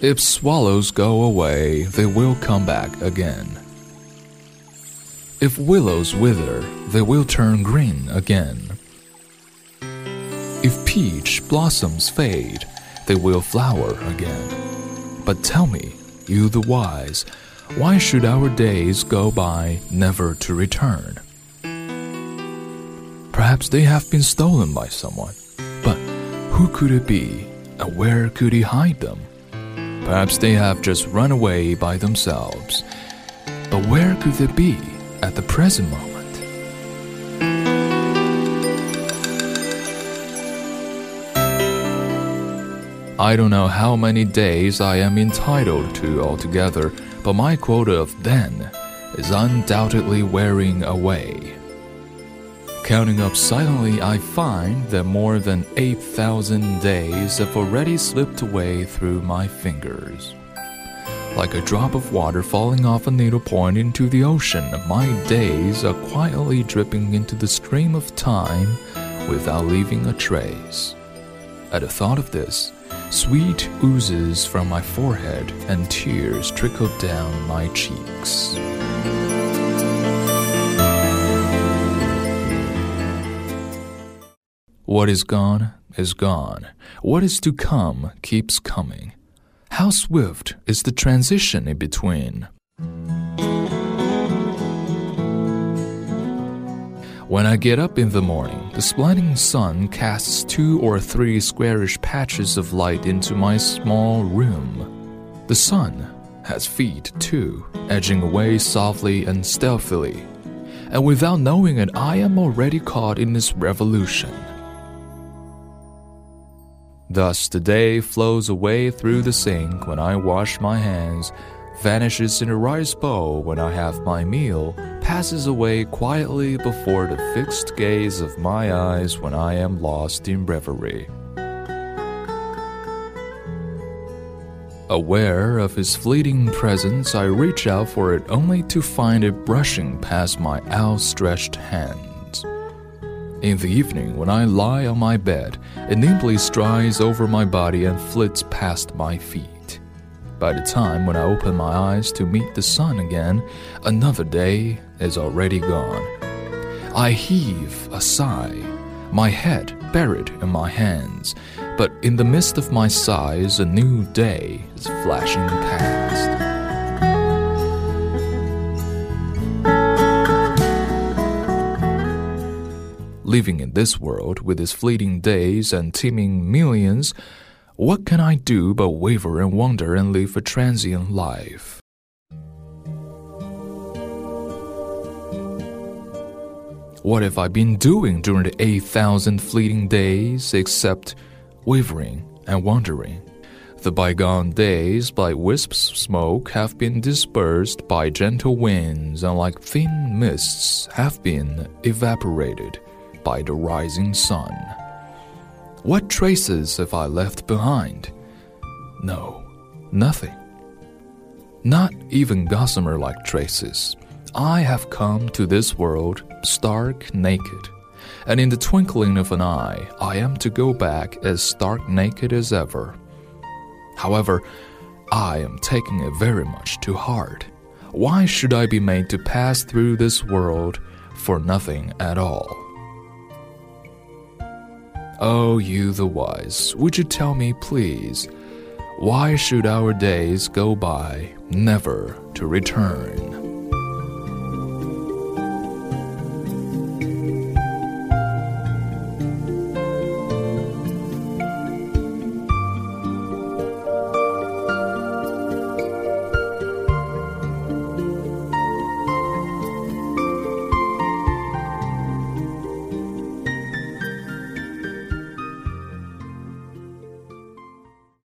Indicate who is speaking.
Speaker 1: If swallows go away, they will come back again. If willows wither, they will turn green again. If peach blossoms fade, they will flower again. But tell me, you the wise, why should our days go by never to return? Perhaps they have been stolen by someone, but who could it be, and where could he hide them? Perhaps they have just run away by themselves. But where could they be at the present moment? I don't know how many days I am entitled to altogether, but my quota of then is undoubtedly wearing away. Counting up silently, I find that more than 8,000 days have already slipped away through my fingers. Like a drop of water falling off a needlepoint into the ocean, my days are quietly dripping into the stream of time without leaving a trace. At the thought of this, sweat oozes from my forehead and tears trickle down my cheeks. What is gone is gone. What is to come keeps coming. How swift is the transition in between? When I get up in the morning, the splitting sun casts two or three squarish patches of light into my small room. The sun has feet too, edging away softly and stealthily. And without knowing it, I am already caught in its revolution. Thus, the day flows away through the sink when I wash my hands, vanishes in a rice bowl when I have my meal, passes away quietly before the fixed gaze of my eyes when I am lost in reverie. Aware of his fleeting presence, I reach out for it only to find it brushing past my outstretched hand. In the evening, when I lie on my bed, it nimbly strides over my body and flits past my feet. By the time when I open my eyes to meet the sun again, another day is already gone. I heave a sigh, my head buried in my hands, but in the midst of my sighs, a new day is flashing past. Living in this world with its fleeting days and teeming millions, what can I do but waver and wander and live a transient life? What have I been doing during the 8,000 fleeting days except wavering and wandering? The bygone days, like wisps of smoke, have been dispersed by gentle winds and, like thin mists, have been evaporated by the rising sun. What traces have I left behind? No, nothing. Not even gossamer like traces. I have come to this world stark naked, and in the twinkling of an eye, I am to go back as stark naked as ever. However, I am taking it very much to heart. Why should I be made to pass through this world for nothing at all? Oh, you the wise, would you tell me, please, why should our days go by never to return?